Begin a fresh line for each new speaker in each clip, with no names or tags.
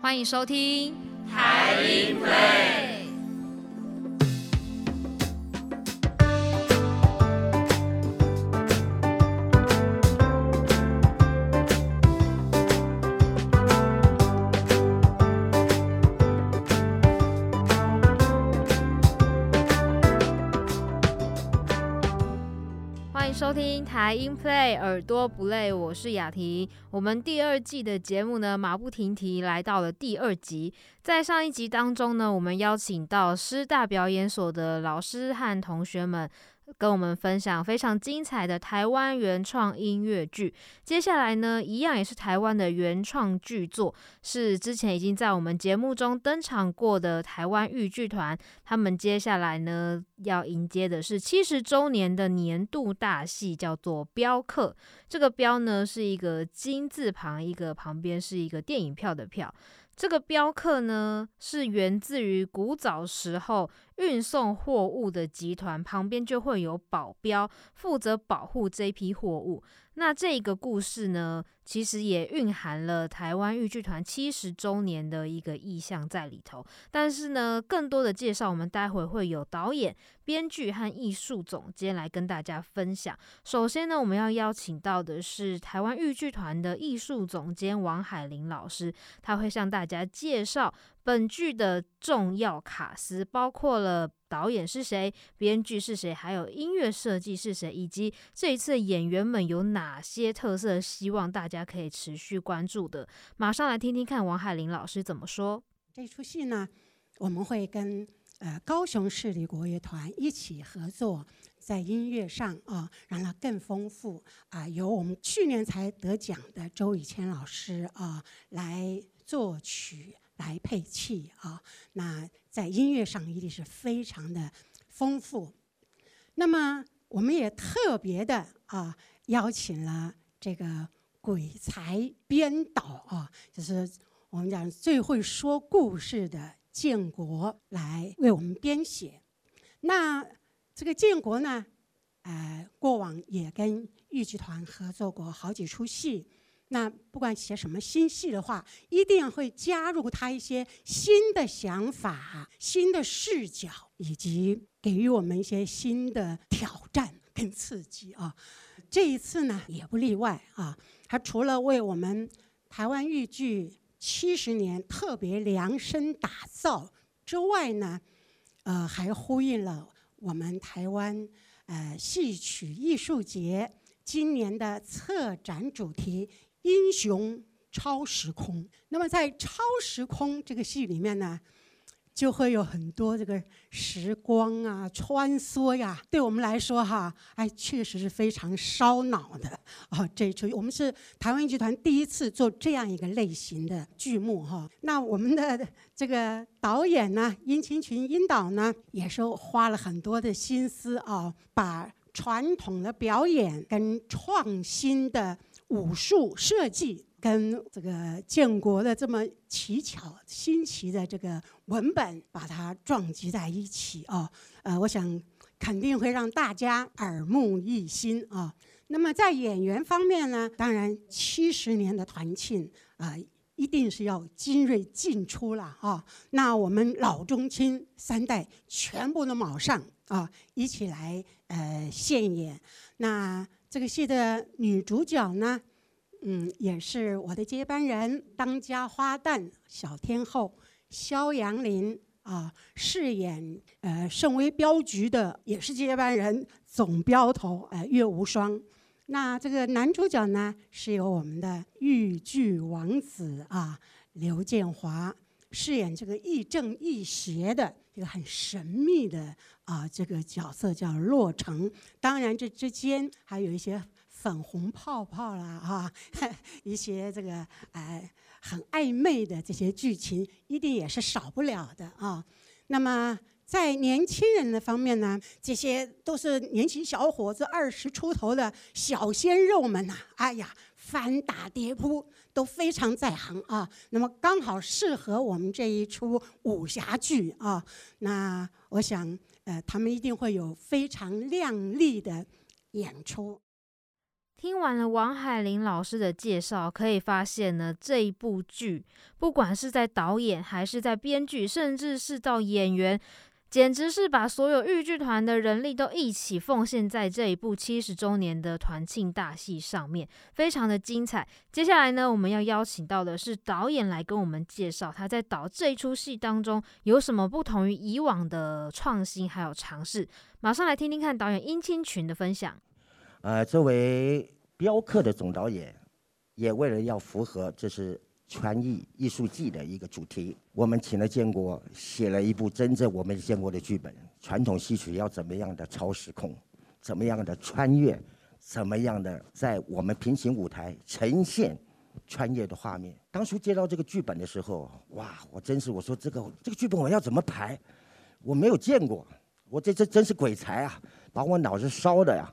欢迎收听
台音
会。听台音 Play，耳朵不累，我是雅婷。我们第二季的节目呢，马不停蹄来到了第二集。在上一集当中呢，我们邀请到师大表演所的老师和同学们。跟我们分享非常精彩的台湾原创音乐剧。接下来呢，一样也是台湾的原创剧作，是之前已经在我们节目中登场过的台湾豫剧团。他们接下来呢，要迎接的是七十周年的年度大戏，叫做《镖客》。这个“镖”呢，是一个金字旁，一个旁边是一个电影票的“票”。这个镖客呢，是源自于古早时候运送货物的集团，旁边就会有保镖负责保护这批货物。那这个故事呢？其实也蕴含了台湾豫剧团七十周年的一个意象在里头，但是呢，更多的介绍我们待会会有导演、编剧和艺术总监来跟大家分享。首先呢，我们要邀请到的是台湾豫剧团的艺术总监王海林老师，他会向大家介绍本剧的重要卡司，包括了。导演是谁？编剧是谁？还有音乐设计是谁？以及这一次演员们有哪些特色？希望大家可以持续关注的。马上来听听看王海林老师怎么说。
这出戏呢，我们会跟呃高雄市立国乐团一起合作，在音乐上啊，让它更丰富啊。由我们去年才得奖的周以谦老师啊来作曲。来配器啊，那在音乐上一定是非常的丰富。那么我们也特别的啊邀请了这个鬼才编导啊，就是我们讲最会说故事的建国来为我们编写。那这个建国呢，呃，过往也跟豫剧团合作过好几出戏。那不管写什么新戏的话，一定会加入他一些新的想法、新的视角，以及给予我们一些新的挑战跟刺激啊。这一次呢，也不例外啊。他除了为我们台湾豫剧七十年特别量身打造之外呢，呃，还呼应了我们台湾呃戏曲艺术节今年的策展主题。英雄超时空，那么在超时空这个戏里面呢，就会有很多这个时光啊穿梭呀。对我们来说哈，哎，确实是非常烧脑的啊。这出我们是台湾剧团第一次做这样一个类型的剧目哈。那我们的这个导演呢，殷清群殷导呢，也是花了很多的心思啊，把传统的表演跟创新的。武术设计跟这个建国的这么奇巧新奇的这个文本，把它撞击在一起啊，呃，我想肯定会让大家耳目一新啊。那么在演员方面呢，当然七十年的团庆啊，一定是要精锐尽出了啊。那我们老中青三代全部都卯上啊，一起来呃献演那。这个戏的女主角呢，嗯，也是我的接班人，当家花旦小天后肖杨林啊，饰演呃盛威镖局的也是接班人总镖头呃岳无双。那这个男主角呢，是由我们的豫剧王子啊刘建华饰演这个亦正亦邪的一个很神秘的。啊，这个角色叫洛城，当然这之间还有一些粉红泡泡啦，啊，一些这个哎很暧昧的这些剧情，一定也是少不了的啊。那么在年轻人的方面呢，这些都是年轻小伙子，二十出头的小鲜肉们呐，哎呀，翻打叠扑都非常在行啊。那么刚好适合我们这一出武侠剧啊。那我想。呃，他们一定会有非常亮丽的演出。
听完了王海林老师的介绍，可以发现呢，这一部剧不管是在导演，还是在编剧，甚至是到演员，简直是把所有豫剧团的人力都一起奉献在这一部七十周年的团庆大戏上面，非常的精彩。接下来呢，我们要邀请到的是导演来跟我们介绍他在导这一出戏当中有什么不同于以往的创新还有尝试。马上来听听看导演殷清群的分享。
呃，作为镖客的总导演，也为了要符合这是传艺艺术季的一个主题，我们请了建国写了一部真正我们见过的剧本。传统戏曲要怎么样的超时空，怎么样的穿越，怎么样的在我们平行舞台呈现穿越的画面。当初接到这个剧本的时候，哇，我真是我说这个这个剧本我要怎么排，我没有见过，我这这真是鬼才啊，把我脑子烧的呀。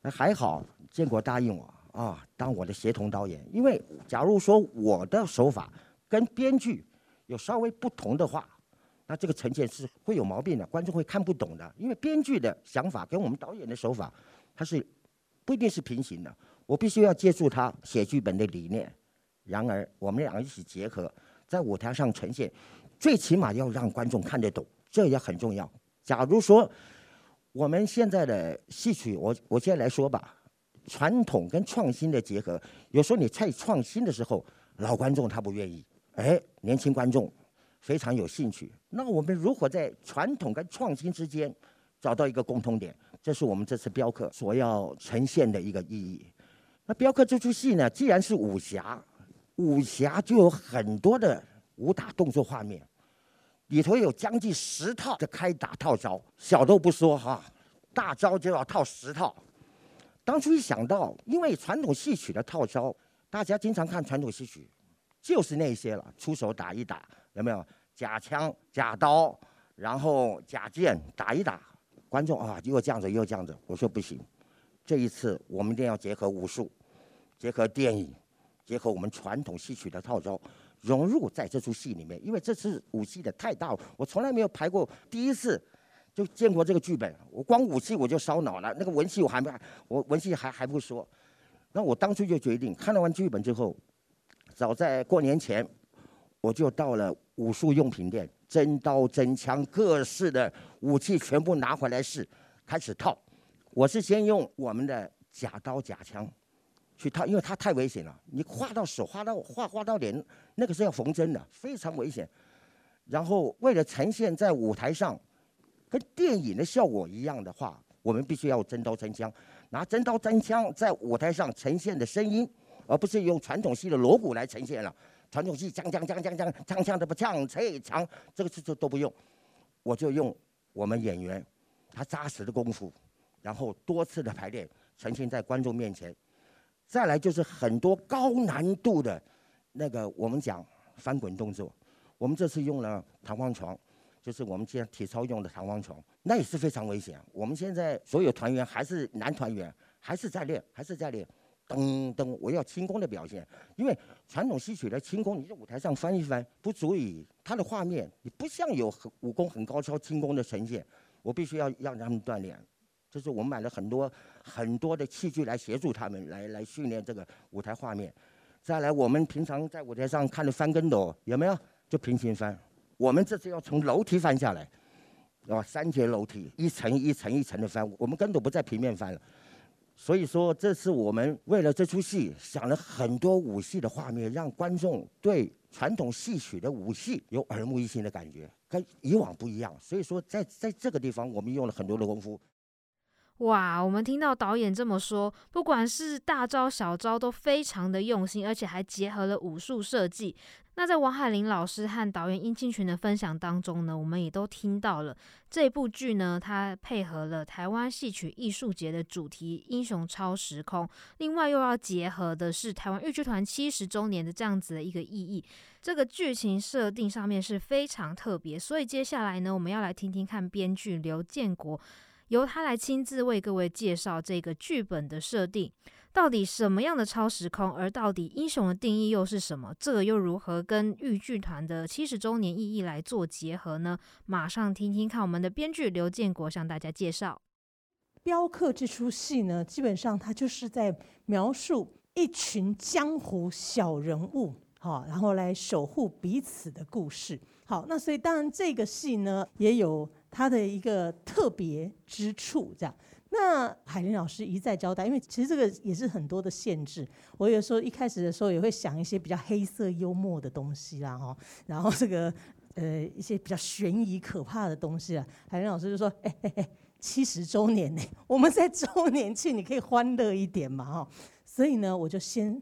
那还好，建国答应我啊，当我的协同导演。因为假如说我的手法跟编剧有稍微不同的话，那这个呈现是会有毛病的，观众会看不懂的。因为编剧的想法跟我们导演的手法，它是不一定是平行的。我必须要借助他写剧本的理念，然而我们两个一起结合，在舞台上呈现，最起码要让观众看得懂，这也很重要。假如说。我们现在的戏曲，我我先来说吧，传统跟创新的结合，有时候你太创新的时候，老观众他不愿意，哎，年轻观众非常有兴趣。那我们如何在传统跟创新之间找到一个共通点？这是我们这次镖客所要呈现的一个意义。那镖客这出戏呢，既然是武侠，武侠就有很多的武打动作画面。里头有将近十套的开打套招，小都不说哈，大招就要套十套。当初一想到，因为传统戏曲的套招，大家经常看传统戏曲，就是那些了，出手打一打，有没有？假枪、假刀，然后假剑打一打，观众啊，又这样子又这样子。我说不行，这一次我们一定要结合武术，结合电影，结合我们传统戏曲的套招。融入在这出戏里面，因为这次武戏的太大，我从来没有排过。第一次就见过这个剧本，我光武戏我就烧脑了。那个文戏我还没，我文戏还还不说。那我当初就决定，看了完剧本之后，早在过年前，我就到了武术用品店，真刀真枪各式的武器全部拿回来试，开始套。我是先用我们的假刀假枪。去套，因为它太危险了。你划到手，划到划划到脸，那个是要缝针的，非常危险。然后为了呈现在舞台上跟电影的效果一样的话，我们必须要真刀真枪，拿真刀真枪在舞台上呈现的声音，而不是用传统戏的锣鼓来呈现了。传统戏锵锵锵锵锵锵锵的不锵脆长，这个是都都不用，我就用我们演员他扎实的功夫，然后多次的排练，呈现在观众面前。再来就是很多高难度的，那个我们讲翻滚动作，我们这次用了弹簧床，就是我们现在体操用的弹簧床，那也是非常危险。我们现在所有团员还是男团员，还是在练，还是在练，噔噔，我要轻功的表现，因为传统戏曲的轻功，你在舞台上翻一翻，不足以它的画面，你不像有很武功很高超轻功的呈现，我必须要让他们锻炼。就是我们买了很多很多的器具来协助他们来来训练这个舞台画面。再来，我们平常在舞台上看的翻跟斗有没有？就平行翻。我们这次要从楼梯翻下来，啊，三节楼梯，一层一层一层的翻。我们根本不在平面翻了。所以说，这次我们为了这出戏想了很多武戏的画面，让观众对传统戏曲的武戏有耳目一新的感觉，跟以往不一样。所以说，在在这个地方，我们用了很多的功夫。
哇，我们听到导演这么说，不管是大招小招都非常的用心，而且还结合了武术设计。那在王海林老师和导演殷清群的分享当中呢，我们也都听到了这部剧呢，它配合了台湾戏曲艺术节的主题“英雄超时空”，另外又要结合的是台湾豫剧团七十周年的这样子的一个意义。这个剧情设定上面是非常特别，所以接下来呢，我们要来听听看编剧刘建国。由他来亲自为各位介绍这个剧本的设定，到底什么样的超时空，而到底英雄的定义又是什么？这个又如何跟豫剧团的七十周年意义来做结合呢？马上听听看我们的编剧刘建国向大家介绍。
镖客》这出戏呢，基本上它就是在描述一群江湖小人物，好，然后来守护彼此的故事。好，那所以当然这个戏呢，也有它的一个特别之处，这样。那海林老师一再交代，因为其实这个也是很多的限制。我有时候一开始的时候也会想一些比较黑色幽默的东西啦，哈，然后这个呃一些比较悬疑可怕的东西啊。海林老师就说：“哎哎哎，七十周年呢，我们在周年庆，你可以欢乐一点嘛，哈。”所以呢，我就先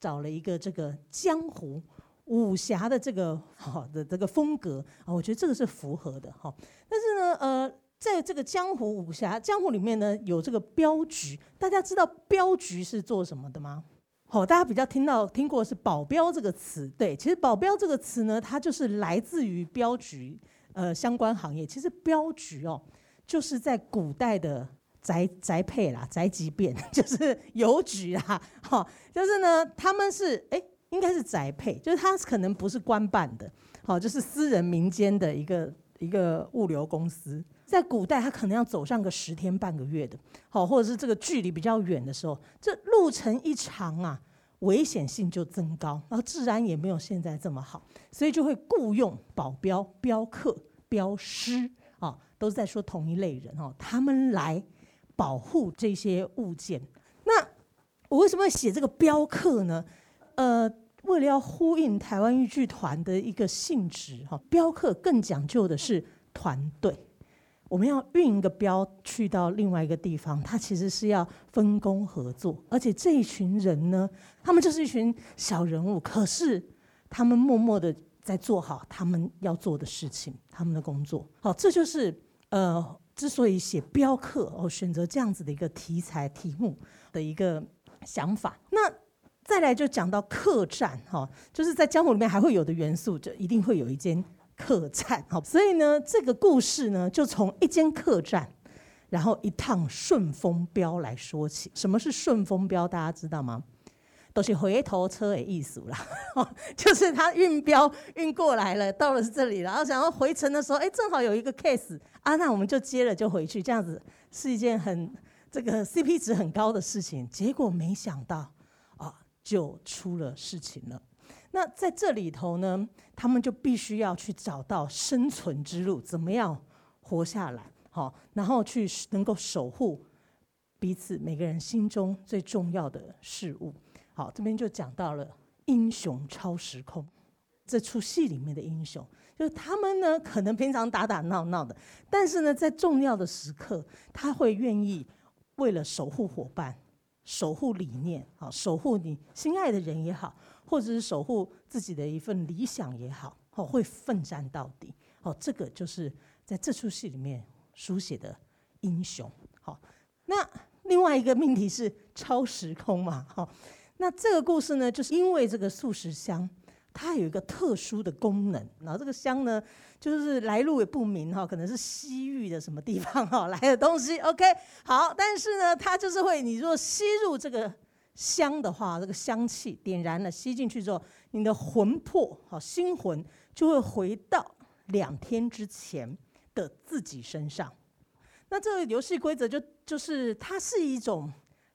找了一个这个江湖武侠的这个好的这个风格啊，我觉得这个是符合的哈。但是呢，呃。在这个江湖武侠江湖里面呢，有这个镖局。大家知道镖局是做什么的吗？好，大家比较听到听过是保镖这个词。对，其实保镖这个词呢，它就是来自于镖局呃相关行业。其实镖局哦，就是在古代的宅宅配啦、宅急便，就是邮局啦。哈，就是呢，他们是哎，应该是宅配，就是他可能不是官办的，好，就是私人民间的一个一个物流公司。在古代，他可能要走上个十天半个月的，好，或者是这个距离比较远的时候，这路程一长啊，危险性就增高，然后治安也没有现在这么好，所以就会雇佣保镖、镖客、镖师啊，都是在说同一类人哦，他们来保护这些物件。那我为什么要写这个镖客呢？呃，为了要呼应台湾豫剧团的一个性质哈，镖客更讲究的是团队。我们要运一个镖去到另外一个地方，它其实是要分工合作，而且这一群人呢，他们就是一群小人物，可是他们默默的在做好他们要做的事情，他们的工作。好，这就是呃，之所以写镖客哦，选择这样子的一个题材题目的一个想法。那再来就讲到客栈哈，就是在江湖里面还会有的元素，就一定会有一间。客栈，好，所以呢，这个故事呢，就从一间客栈，然后一趟顺风镖来说起。什么是顺风镖？大家知道吗？都是回头车的意思啦，就是他运镖运过来了，到了这里，然后想要回程的时候，哎，正好有一个 case 啊，那我们就接了就回去，这样子是一件很这个 CP 值很高的事情。结果没想到，就出了事情了。那在这里头呢，他们就必须要去找到生存之路，怎么样活下来？好，然后去能够守护彼此每个人心中最重要的事物。好，这边就讲到了英雄超时空这出戏里面的英雄，就是他们呢，可能平常打打闹闹的，但是呢，在重要的时刻，他会愿意为了守护伙伴、守护理念，好，守护你心爱的人也好。或者是守护自己的一份理想也好，哦，会奋战到底，哦，这个就是在这出戏里面书写的英雄。好，那另外一个命题是超时空嘛，好，那这个故事呢，就是因为这个素食香，它有一个特殊的功能，然后这个香呢，就是来路也不明哈，可能是西域的什么地方哈来的东西，OK，好，但是呢，它就是会，你若吸入这个。香的话，这个香气点燃了，吸进去之后，你的魂魄，好心魂就会回到两天之前的自己身上。那这个游戏规则就就是它是一种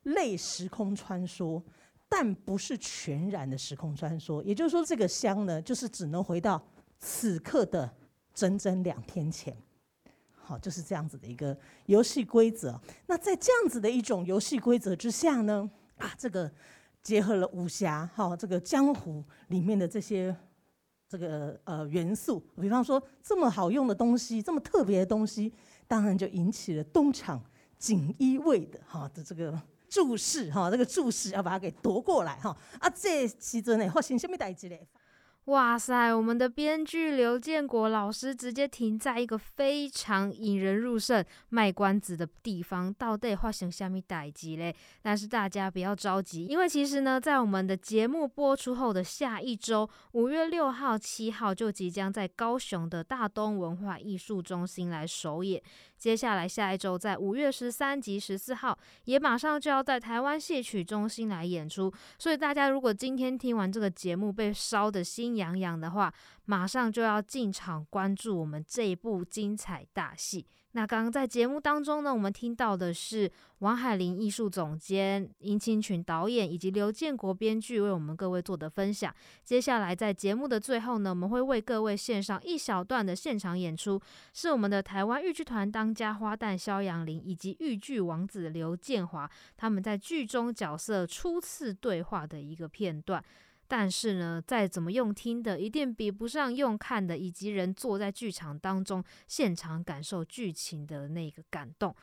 类时空穿梭，但不是全然的时空穿梭。也就是说，这个香呢，就是只能回到此刻的整整两天前。好，就是这样子的一个游戏规则。那在这样子的一种游戏规则之下呢？啊，这个结合了武侠哈，这个江湖里面的这些这个呃元素，比方说这么好用的东西，这么特别的东西，当然就引起了东厂锦衣卫的哈的这个注视哈，这个注视要把它给夺过来哈。啊，这时阵呢发生什么代志呢？
哇塞！我们的编剧刘建国老师直接停在一个非常引人入胜、卖关子的地方，到底发生下面代机嘞？但是大家不要着急，因为其实呢，在我们的节目播出后的下一周，五月六号、七号就即将在高雄的大东文化艺术中心来首演。接下来下一周，在五月十三及十四号，也马上就要在台湾戏曲中心来演出。所以大家如果今天听完这个节目被烧的心杨洋的话，马上就要进场关注我们这一部精彩大戏。那刚刚在节目当中呢，我们听到的是王海林艺术总监、殷清群导演以及刘建国编剧为我们各位做的分享。接下来在节目的最后呢，我们会为各位献上一小段的现场演出，是我们的台湾豫剧团当家花旦肖阳林以及豫剧王子刘建华他们在剧中角色初次对话的一个片段。但是呢，再怎么用听的，一定比不上用看的，以及人坐在剧场当中现场感受剧情的那个感动。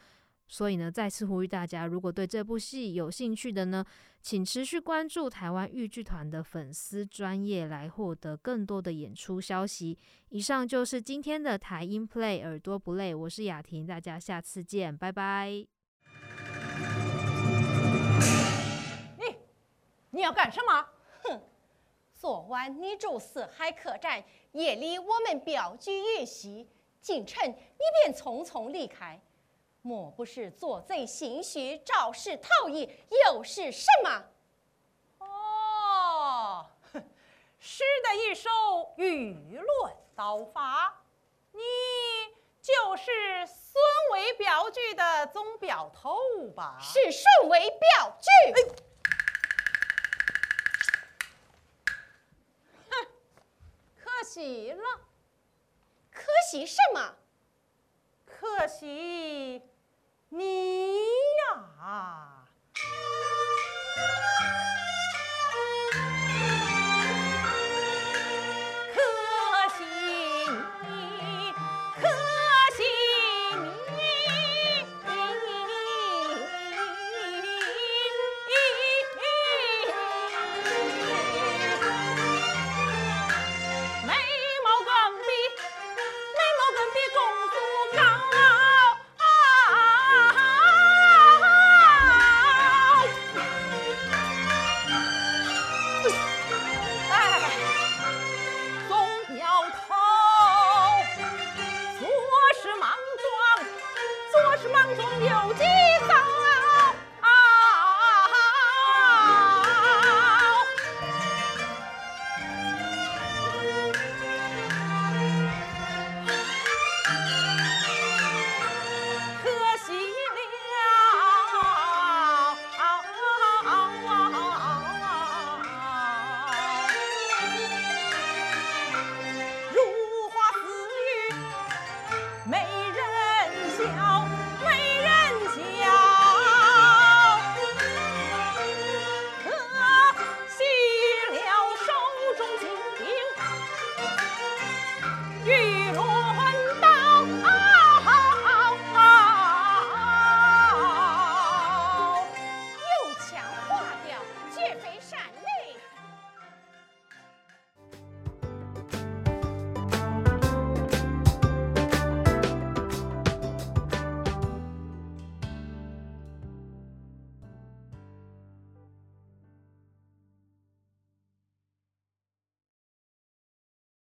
所以呢，再次呼吁大家，如果对这部戏有兴趣的呢，请持续关注台湾豫剧团的粉丝专业，来获得更多的演出消息。以上就是今天的台音 Play 耳朵不累，我是雅婷，大家下次见，拜拜。
你你要干什么？昨晚你住四海客栈，夜里我们镖局夜袭，进城你便匆匆离开，莫不是做贼心虚、肇事逃逸，又是什么？
哦，诗的一首舆论刀法，你就是孙卫镖局的总镖头吧？
是顺为镖局。
可惜了，
可惜什么？
可惜你呀。